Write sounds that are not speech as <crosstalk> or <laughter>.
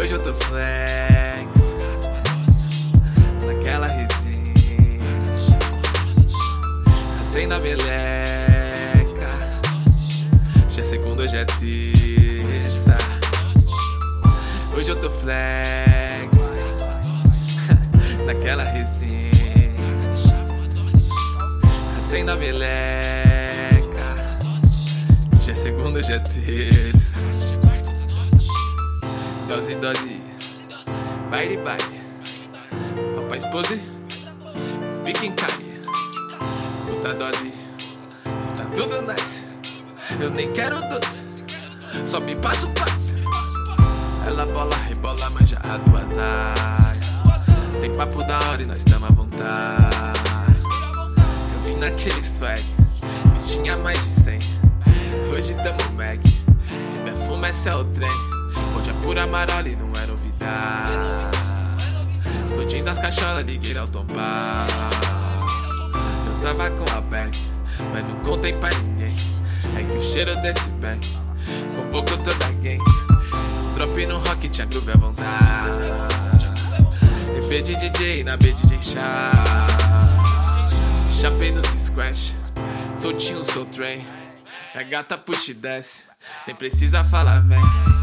Hoje eu tô flex. Naquela resenha. Acendo a meleca. Já é segunda, hoje é terça. Hoje eu tô flex. <laughs> Naquela resenha. Acendo a meleca. Já é segunda, hoje é terça. Dose, dose. Baile, baile. Rapaz, pose. Pique em cai. Puta dose. Tá tudo nice. Eu nem quero doce. Só me passo o passo. Ela bola, rebola, manja as vazar. Tem papo da hora e nós tamo à vontade. Eu vim naquele swag. Pistinha mais de 100. Hoje tamo Mac. Se vier fuma, esse é o trem. Pura marola e não é novidade. Explodindo as cacholas, liguei ao tombar. Eu tava com a bag, mas não contei pra ninguém. É que o cheiro desse bag convocou toda a gang. Drop no rock, tinha groove à vontade. EP de DJ na B DJ chá. Chapei nos scratch, soltinho o seu trem. É gata puxa e desce, nem precisa falar, vem.